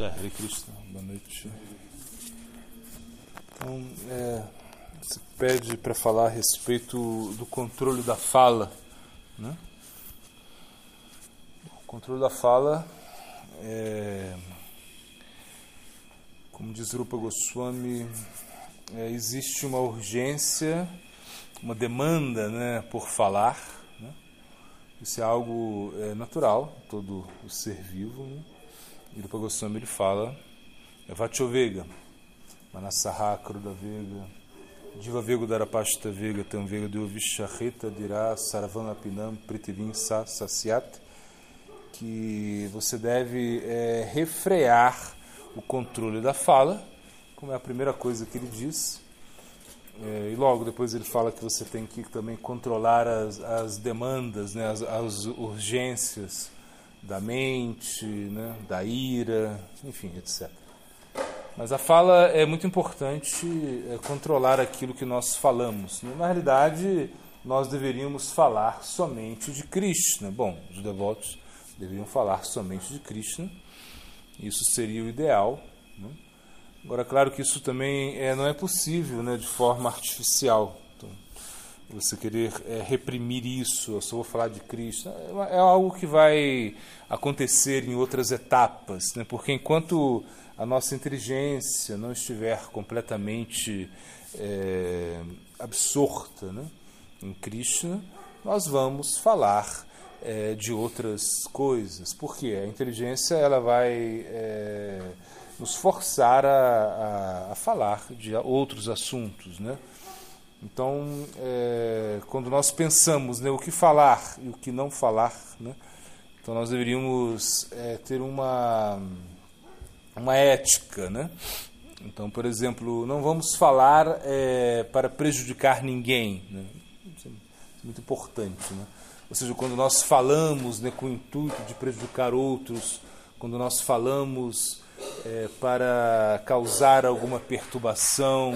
É, Hare Krishna, boa noite. Então, é, pede para falar a respeito do controle da fala. Né? O controle da fala, é, como diz Rupa Goswami, é, existe uma urgência, uma demanda né, por falar. Né? Isso é algo é, natural, todo o ser vivo. Né? Rupa Goswami ele fala, Vachovega, Manasaha Kruda Vega, Diva Vego Darapashta Vega, Tam Vega de Ovishaheta Dirá Saravana Pinam Pritivim Sa Sasyat, que você deve é, refrear o controle da fala, como é a primeira coisa que ele diz. É, e logo depois ele fala que você tem que também controlar as, as demandas, né, as, as urgências da mente, né, da ira, enfim, etc. Mas a fala é muito importante é, controlar aquilo que nós falamos. Na realidade, nós deveríamos falar somente de Krishna. Bom, os devotos deveriam falar somente de Krishna. Isso seria o ideal. Né? Agora, claro que isso também é, não é possível né, de forma artificial. Você querer é, reprimir isso, eu só vou falar de Cristo, é, é algo que vai acontecer em outras etapas, né? porque enquanto a nossa inteligência não estiver completamente é, absorta né, em Krishna, nós vamos falar é, de outras coisas. Porque a inteligência ela vai é, nos forçar a, a, a, falar de outros assuntos. Né? Então, é, quando nós pensamos né, o que falar e o que não falar, né, então nós deveríamos é, ter uma uma ética, né? Então, por exemplo, não vamos falar é, para prejudicar ninguém, né? Isso é muito importante, né? Ou seja, quando nós falamos né, com o intuito de prejudicar outros, quando nós falamos é, para causar alguma perturbação,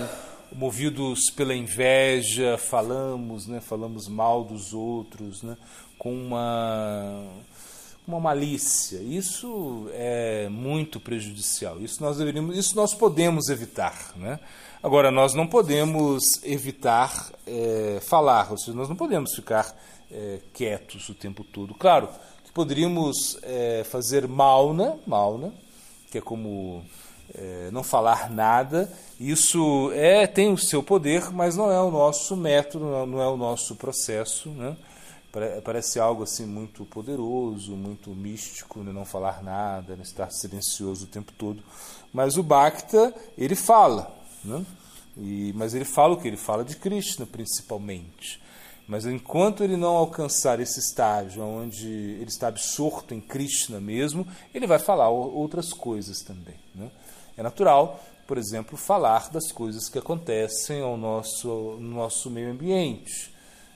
movidos pela inveja, falamos, né, falamos mal dos outros, né, com uma uma malícia. Isso é muito prejudicial. Isso nós deveríamos, isso nós podemos evitar, né? Agora nós não podemos evitar é, falar, ou seja, nós não podemos ficar é, quietos o tempo todo. Claro que poderíamos é, fazer malna, malna, que é como é, não falar nada. Isso é tem o seu poder, mas não é o nosso método, não é o nosso processo, né? Parece algo assim muito poderoso, muito místico, né? não falar nada, né? estar silencioso o tempo todo. Mas o Bhakta, ele fala, né? E, mas ele fala o que? Ele fala de Krishna principalmente. Mas enquanto ele não alcançar esse estágio onde ele está absorto em Krishna mesmo, ele vai falar outras coisas também. Né? É natural, por exemplo, falar das coisas que acontecem ao nosso, no nosso meio ambiente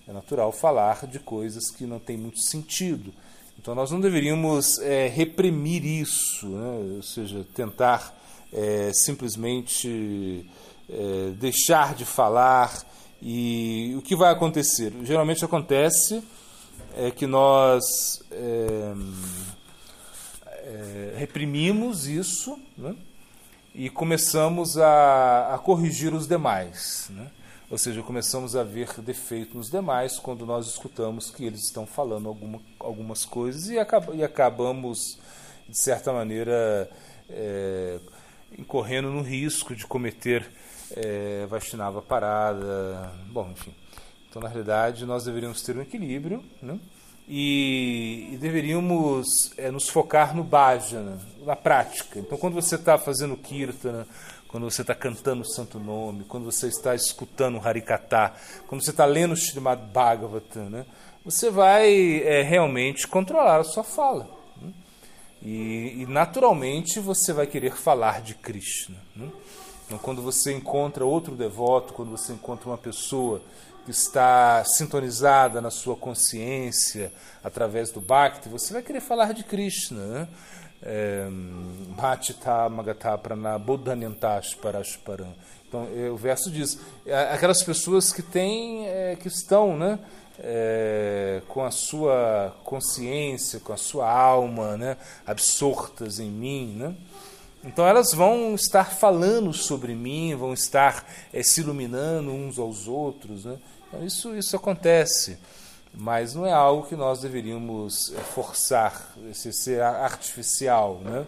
é natural falar de coisas que não têm muito sentido. Então nós não deveríamos é, reprimir isso, né? ou seja, tentar é, simplesmente é, deixar de falar. E o que vai acontecer? Geralmente acontece é que nós é, é, reprimimos isso né? E começamos a, a corrigir os demais. Né? Ou seja, começamos a ver defeito nos demais quando nós escutamos que eles estão falando alguma, algumas coisas e, acab e acabamos, de certa maneira, é, incorrendo no risco de cometer é, Vaishnava parada. Bom, enfim. Então, na realidade, nós deveríamos ter um equilíbrio né? E, e deveríamos é, nos focar no bhajana, na prática. Então, quando você está fazendo kirtana, quando você está cantando o santo nome, quando você está escutando o Harikatha, quando você está lendo o Srimad Bhagavatam, né? você vai é, realmente controlar a sua fala. Né? E, e, naturalmente você vai querer falar de Krishna. Né? Então, quando você encontra outro devoto, quando você encontra uma pessoa está sintonizada na sua consciência através do Bhakti, você vai querer falar de Krishna. Né? Bhatita Magata Prana Parashparam. Então, é, o verso diz: é, aquelas pessoas que têm, é, que estão né, é, com a sua consciência, com a sua alma né, absortas em mim. Né? Então elas vão estar falando sobre mim, vão estar é, se iluminando uns aos outros. Né? Então isso, isso acontece, mas não é algo que nós deveríamos é, forçar, ser artificial. Né?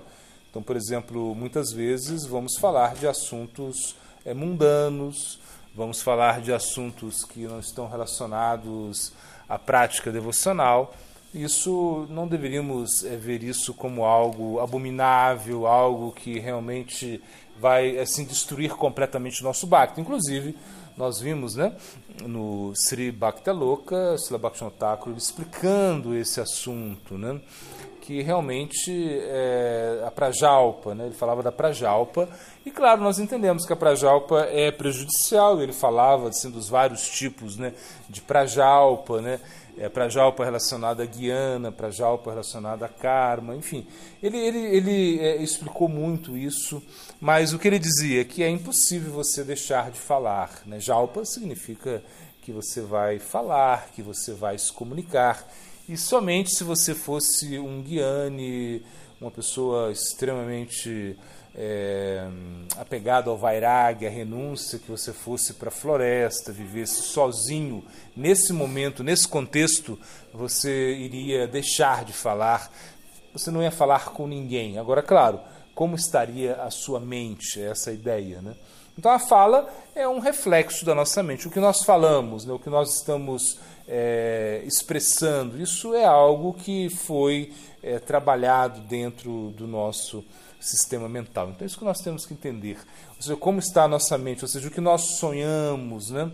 Então, por exemplo, muitas vezes vamos falar de assuntos é, mundanos, vamos falar de assuntos que não estão relacionados à prática devocional. Isso não deveríamos é, ver isso como algo abominável, algo que realmente vai assim destruir completamente o nosso bhakti. Inclusive, nós vimos, né, no Sri Bhakti Loka, Srila explicando esse assunto, né, que realmente é a Prajalpa, né, ele falava da Prajalpa, e claro, nós entendemos que a Prajalpa é prejudicial, ele falava assim, dos vários tipos né, de Prajalpa, né, é, Prajalpa relacionada a Guiana, Prajalpa relacionada a Karma, enfim. Ele, ele, ele é, explicou muito isso, mas o que ele dizia é que é impossível você deixar de falar. Né? Jalpa significa que você vai falar, que você vai se comunicar, e somente se você fosse um Guiane, uma pessoa extremamente é, apegado ao vairag, à renúncia, que você fosse para a floresta, vivesse sozinho, nesse momento, nesse contexto, você iria deixar de falar, você não ia falar com ninguém. Agora, claro, como estaria a sua mente, essa ideia, né? Então a fala é um reflexo da nossa mente. O que nós falamos, né, o que nós estamos é, expressando, isso é algo que foi é, trabalhado dentro do nosso sistema mental. Então, é isso que nós temos que entender. Ou seja, como está a nossa mente, ou seja, o que nós sonhamos. Né?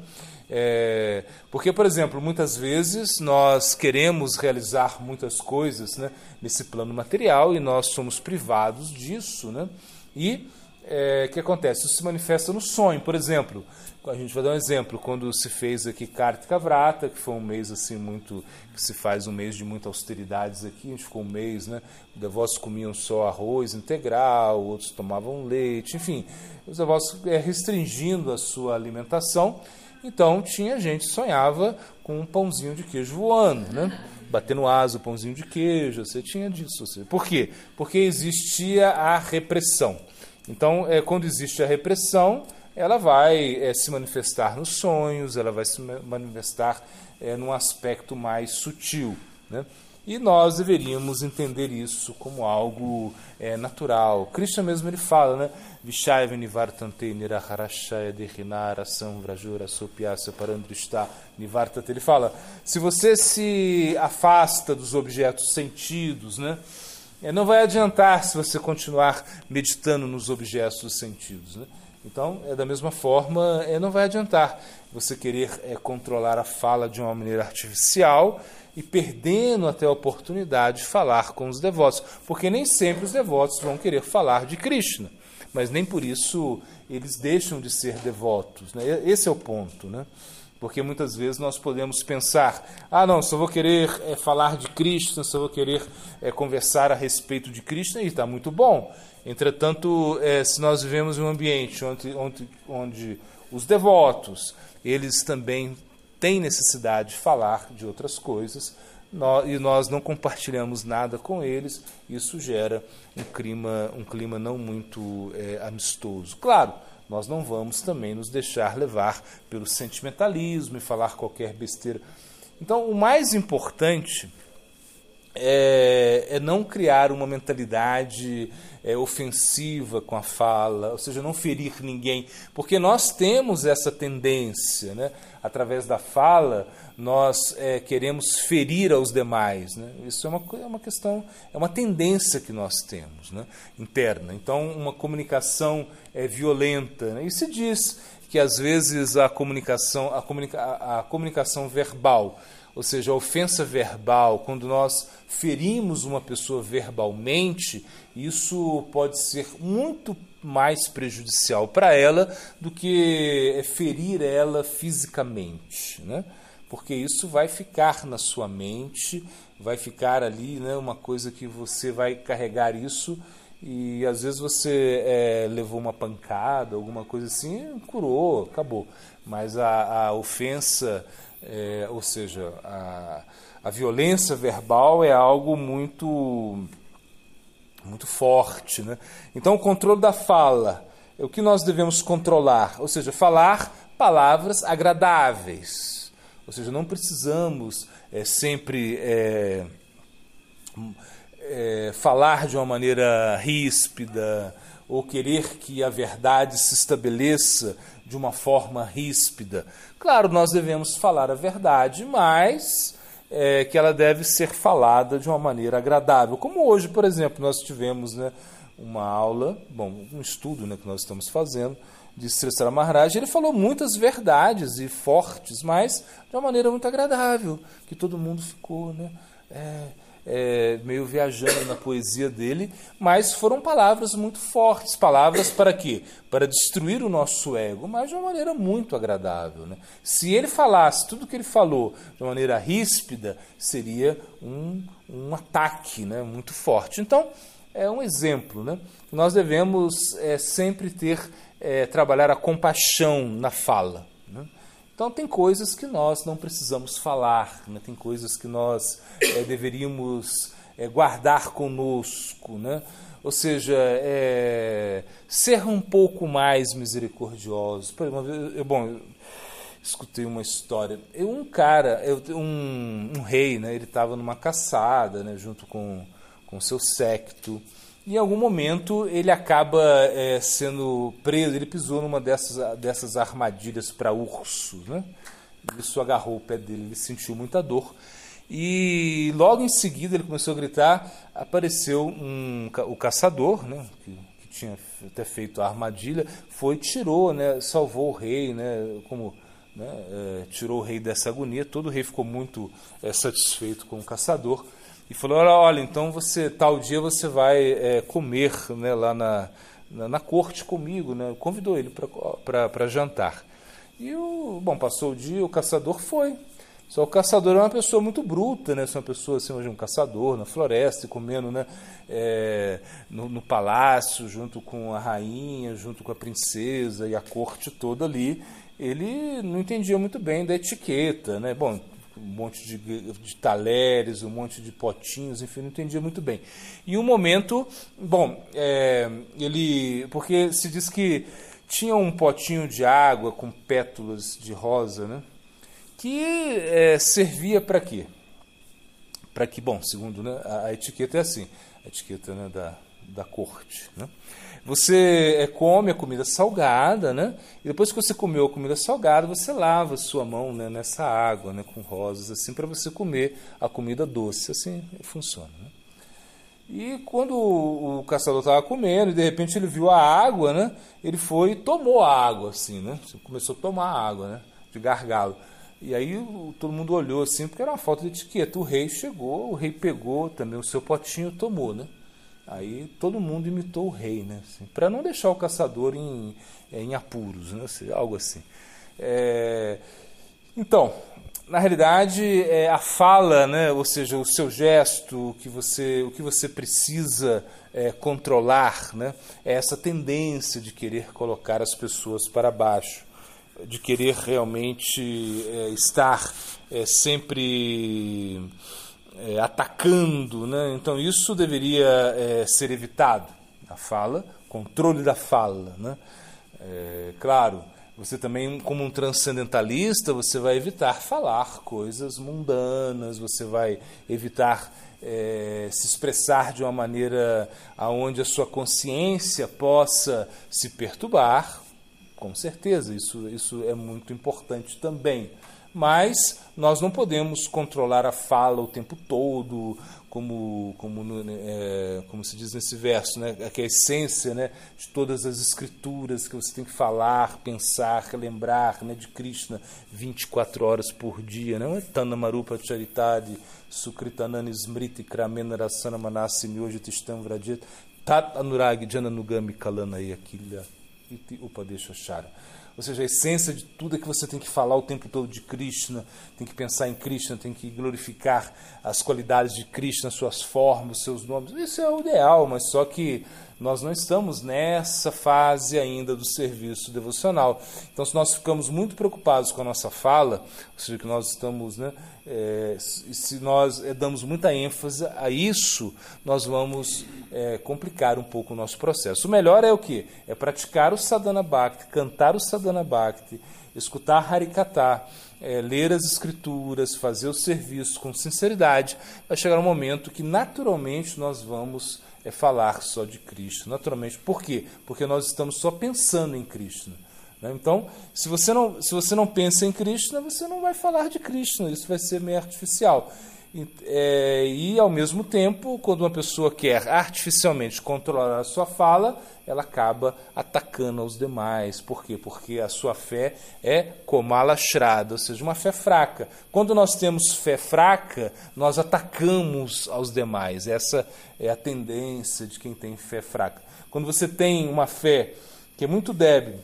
É, porque, por exemplo, muitas vezes nós queremos realizar muitas coisas né, nesse plano material e nós somos privados disso. Né? E é, que acontece? Isso se manifesta no sonho. Por exemplo, a gente vai dar um exemplo, quando se fez aqui Kartika Vrata, que foi um mês assim muito, que se faz um mês de muitas austeridades aqui, a gente ficou um mês, né? Os devotos comiam só arroz integral, outros tomavam leite, enfim, os devotos é, restringindo a sua alimentação. Então tinha gente que sonhava com um pãozinho de queijo voando, né? Batendo asa, o pãozinho de queijo, você tinha disso. Você. Por quê? Porque existia a repressão. Então, é, quando existe a repressão, ela vai é, se manifestar nos sonhos, ela vai se manifestar é, num aspecto mais sutil. Né? E nós deveríamos entender isso como algo é, natural. Krishna mesmo ele fala, né? Samvrajura. Ele fala: se você se afasta dos objetos sentidos, né? É, não vai adiantar se você continuar meditando nos objetos dos sentidos. Né? Então, é da mesma forma, é, não vai adiantar você querer é, controlar a fala de uma maneira artificial e perdendo até a oportunidade de falar com os devotos, porque nem sempre os devotos vão querer falar de Krishna, mas nem por isso eles deixam de ser devotos. Né? Esse é o ponto. Né? Porque muitas vezes nós podemos pensar: ah, não, só vou querer é, falar de Krishna, só vou querer é, conversar a respeito de Krishna, e está muito bom. Entretanto, é, se nós vivemos em um ambiente onde, onde, onde os devotos eles também têm necessidade de falar de outras coisas, nós, e nós não compartilhamos nada com eles, isso gera um clima, um clima não muito é, amistoso. Claro, nós não vamos também nos deixar levar pelo sentimentalismo e falar qualquer besteira. Então, o mais importante é, é não criar uma mentalidade é, ofensiva com a fala, ou seja, não ferir ninguém, porque nós temos essa tendência, né? através da fala, nós é, queremos ferir aos demais. Né? Isso é uma, é uma questão, é uma tendência que nós temos né? interna. Então, uma comunicação é, violenta. Né? E se diz que às vezes a comunicação, a, comunica, a, a comunicação verbal, ou seja, a ofensa verbal, quando nós ferimos uma pessoa verbalmente, isso pode ser muito mais prejudicial para ela do que ferir ela fisicamente, né? Porque isso vai ficar na sua mente, vai ficar ali, né? Uma coisa que você vai carregar isso e às vezes você é, levou uma pancada, alguma coisa assim, curou, acabou. Mas a, a ofensa, é, ou seja, a, a violência verbal é algo muito muito forte. Né? Então, o controle da fala é o que nós devemos controlar, ou seja, falar palavras agradáveis. Ou seja, não precisamos é, sempre é, é, falar de uma maneira ríspida ou querer que a verdade se estabeleça de uma forma ríspida. Claro, nós devemos falar a verdade, mas é, que ela deve ser falada de uma maneira agradável. Como hoje, por exemplo, nós tivemos né, uma aula, bom, um estudo né, que nós estamos fazendo de Sri Maharaj, ele falou muitas verdades e fortes, mas de uma maneira muito agradável, que todo mundo ficou né, é, é, meio viajando na poesia dele, mas foram palavras muito fortes, palavras para quê? Para destruir o nosso ego, mas de uma maneira muito agradável. Né? Se ele falasse tudo que ele falou de uma maneira ríspida, seria um, um ataque né, muito forte. Então, é um exemplo. Né? Nós devemos é, sempre ter, é, trabalhar a compaixão na fala. Então, tem coisas que nós não precisamos falar, né? tem coisas que nós é, deveríamos é, guardar conosco. Né? Ou seja, é, ser um pouco mais misericordioso. Exemplo, bom, eu escutei uma história. Eu, um cara, eu, um, um rei, né? ele estava numa caçada né? junto com com seu séquito. Em algum momento ele acaba é, sendo preso, ele pisou numa dessas, dessas armadilhas para urso. Né? Isso agarrou o pé dele, ele sentiu muita dor. E logo em seguida ele começou a gritar, apareceu um, o caçador, né, que, que tinha até feito a armadilha, foi tirou, né, salvou o rei, né, como né, é, tirou o rei dessa agonia. Todo o rei ficou muito é, satisfeito com o caçador e falou: olha, então você tal dia você vai é, comer né, lá na, na, na, corte comigo, né? Convidou ele para jantar. E o bom passou o dia, o caçador foi. Só o caçador é uma pessoa muito bruta, né? Se uma pessoa assim, um caçador na floresta, comendo, né? É, no, no, palácio, junto com a rainha, junto com a princesa e a corte toda ali, ele não entendia muito bem da etiqueta, né? Bom, um monte de, de talheres, um monte de potinhos, enfim, não entendia muito bem. E um momento, bom, é, ele, porque se diz que tinha um potinho de água com pétalas de rosa, né? Que é, servia para quê? Para que, bom, segundo né, a, a, etiqueta é assim, a etiqueta né, da, da corte, né? Você é, come a comida salgada, né? E depois que você comeu a comida salgada, você lava a sua mão né, nessa água, né, com rosas, assim, para você comer a comida doce. Assim funciona. Né? E quando o caçador estava comendo, e de repente ele viu a água, né? Ele foi e tomou a água, assim, né? Começou a tomar a água, né? De gargalo. E aí todo mundo olhou assim, porque era uma falta de etiqueta. O rei chegou, o rei pegou também o seu potinho e tomou, né? Aí todo mundo imitou o rei, né? Assim, para não deixar o caçador em, é, em apuros, né? Assim, algo assim. É, então, na realidade, é, a fala, né? ou seja, o seu gesto, o que você, o que você precisa é, controlar, né? é essa tendência de querer colocar as pessoas para baixo, de querer realmente é, estar é, sempre é, atacando. Né? Então, isso deveria é, ser evitado. A fala, controle da fala. Né? É, claro, você também, como um transcendentalista, você vai evitar falar coisas mundanas, você vai evitar é, se expressar de uma maneira aonde a sua consciência possa se perturbar. Com certeza, isso, isso é muito importante também mas nós não podemos controlar a fala o tempo todo, como, como, é, como se diz nesse verso, né? que é a essência né? de todas as escrituras que você tem que falar, pensar, lembrar né? de Krishna 24 horas por dia. Não é Tana Marupa Charitadi, Sukritanani Smriti, Kramena Rasana Manasi Myoji Tistam Vrajit, Tat Anurag Jananugami Kalana Yakilya Iti Upadeshashara. Ou seja, a essência de tudo é que você tem que falar o tempo todo de Krishna, tem que pensar em Krishna, tem que glorificar as qualidades de Krishna, suas formas, seus nomes. Isso é o ideal, mas só que nós não estamos nessa fase ainda do serviço devocional. Então, se nós ficamos muito preocupados com a nossa fala, ou seja, que nós estamos, né, é, se nós é, damos muita ênfase a isso, nós vamos é, complicar um pouco o nosso processo. O melhor é o que? É praticar o sadhana bhakti, cantar o sadhana bhakti, escutar harikata, é, ler as escrituras, fazer o serviço com sinceridade, vai chegar um momento que naturalmente nós vamos é, falar só de Cristo. Naturalmente. Por quê? Porque nós estamos só pensando em Cristo. Né? Então, se você, não, se você não pensa em Cristo, você não vai falar de Cristo. Isso vai ser meio artificial. É, e, ao mesmo tempo, quando uma pessoa quer artificialmente controlar a sua fala, ela acaba atacando os demais. Por quê? Porque a sua fé é como alastrada, ou seja, uma fé fraca. Quando nós temos fé fraca, nós atacamos aos demais. Essa é a tendência de quem tem fé fraca. Quando você tem uma fé que é muito débil,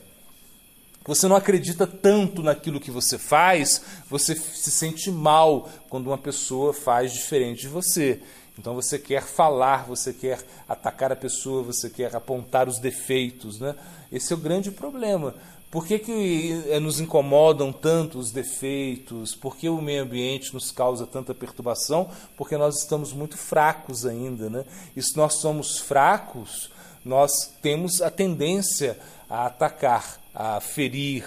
você não acredita tanto naquilo que você faz, você se sente mal quando uma pessoa faz diferente de você. Então você quer falar, você quer atacar a pessoa, você quer apontar os defeitos. Né? Esse é o grande problema. Por que, que eh, nos incomodam tanto os defeitos? Por que o meio ambiente nos causa tanta perturbação? Porque nós estamos muito fracos ainda. Né? E se nós somos fracos, nós temos a tendência a atacar a ferir,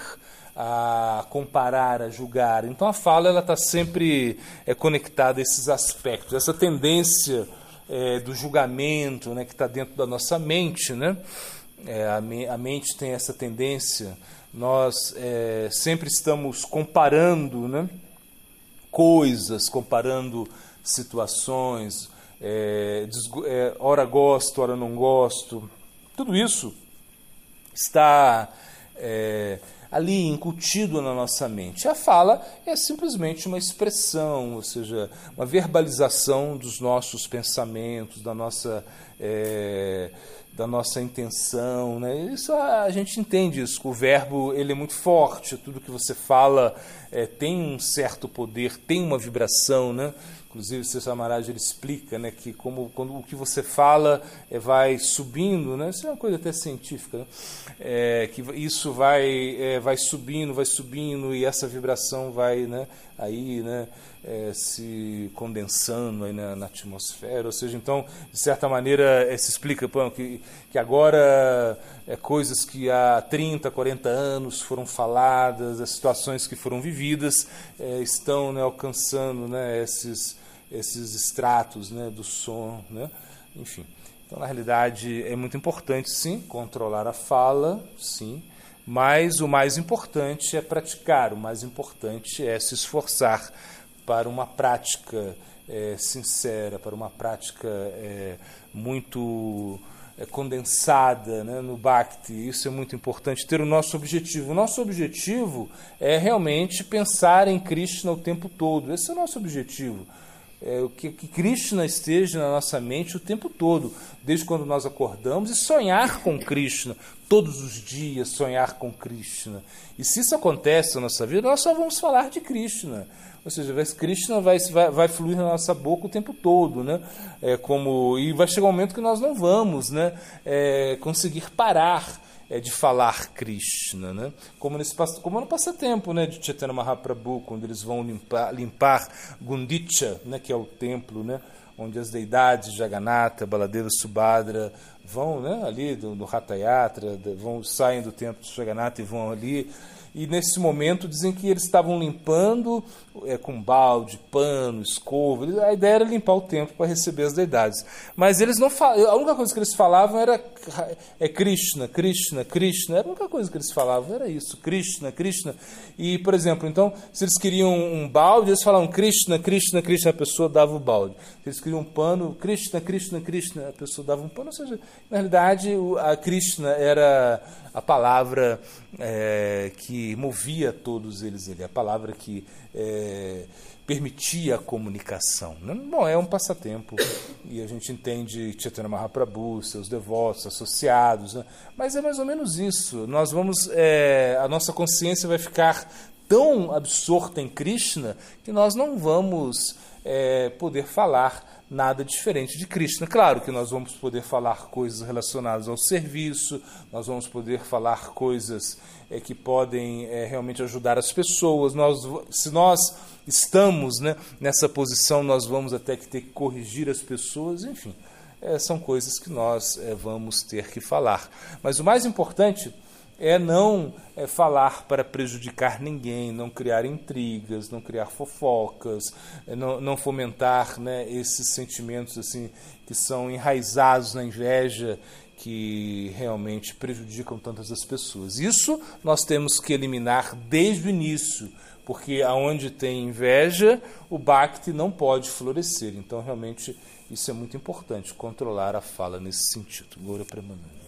a comparar, a julgar. Então a fala ela está sempre é, conectada a esses aspectos, essa tendência é, do julgamento, né, que está dentro da nossa mente, né? É, a, me, a, mente tem essa tendência. Nós é, sempre estamos comparando, né? Coisas, comparando situações. É, é, ora gosto, ora não gosto. Tudo isso está é, ali incutido na nossa mente. A fala é simplesmente uma expressão, ou seja, uma verbalização dos nossos pensamentos, da nossa. É, da nossa intenção, né? Isso a, gente entende isso. O verbo ele é muito forte. Tudo que você fala é, tem um certo poder, tem uma vibração, né? Inclusive, o César Maharaj ele explica né, que como, quando o que você fala é, vai subindo, né, isso é uma coisa até científica, né, é, que isso vai, é, vai subindo, vai subindo e essa vibração vai né, aí, né, se condensando aí na, na, atmosfera. Ou seja, então, de certa maneira, se explica pô, que, que agora coisas que há 30, 40 anos foram faladas, as situações que foram vividas estão né, alcançando né, esses esses extratos né, do som, né? enfim. Então, na realidade, é muito importante, sim, controlar a fala, sim, mas o mais importante é praticar, o mais importante é se esforçar para uma prática é, sincera, para uma prática é, muito é, condensada né, no Bhakti. Isso é muito importante, ter o nosso objetivo. O nosso objetivo é realmente pensar em Krishna o tempo todo. Esse é o nosso objetivo é, que, que Krishna esteja na nossa mente o tempo todo, desde quando nós acordamos, e sonhar com Krishna, todos os dias sonhar com Krishna. E se isso acontece na nossa vida, nós só vamos falar de Krishna. Ou seja, Krishna vai, vai, vai fluir na nossa boca o tempo todo, né? É como, e vai chegar um momento que nós não vamos né? É, conseguir parar é, de falar Krishna, né? Como, nesse, como no passatempo né, de Chaitanya Mahaprabhu, quando eles vão limpar, limpar Gundicha, né, que é o templo, né, onde as deidades Jagannatha, Baladeva, Subhadra vão né, ali do, do Yatra, vão, saem do templo de Jagannatha e vão ali e nesse momento dizem que eles estavam limpando é, com balde, pano, escova. A ideia era limpar o templo para receber as deidades. Mas eles não a única coisa que eles falavam era é Krishna, Krishna, Krishna. Era a única coisa que eles falavam, era isso, Krishna, Krishna. E, por exemplo, então, se eles queriam um balde, eles falavam Krishna, Krishna, Krishna, a pessoa dava o balde. Se eles queriam um pano, Krishna, Krishna, Krishna, a pessoa dava um pano. Ou seja, na realidade, a Krishna era a palavra é, que movia todos eles ali, a palavra que é, permitia a comunicação. Né? Bom, é um passatempo e a gente entende Chaitanya Mahaprabhu, seus devotos, associados, né? mas é mais ou menos isso. Nós vamos, é, a nossa consciência vai ficar tão absorta em Krishna que nós não vamos é, poder falar nada diferente de Krishna. Claro que nós vamos poder falar coisas relacionadas ao serviço, nós vamos poder falar coisas é, que podem é, realmente ajudar as pessoas. Nós, se nós estamos né, nessa posição, nós vamos até que ter que corrigir as pessoas, enfim, é, são coisas que nós vamos ter que falar. Mas o mais importante é não é, falar para prejudicar ninguém, não criar intrigas, não criar fofocas, é, não, não, fomentar né, esses sentimentos assim que são enraizados na inveja que realmente prejudicam tantas as pessoas. Isso nós temos que eliminar desde o início, porque aonde tem inveja, o Bhakti não pode florescer. Então, realmente, isso é muito importante, controlar a fala nesse sentido. Goura Premananda.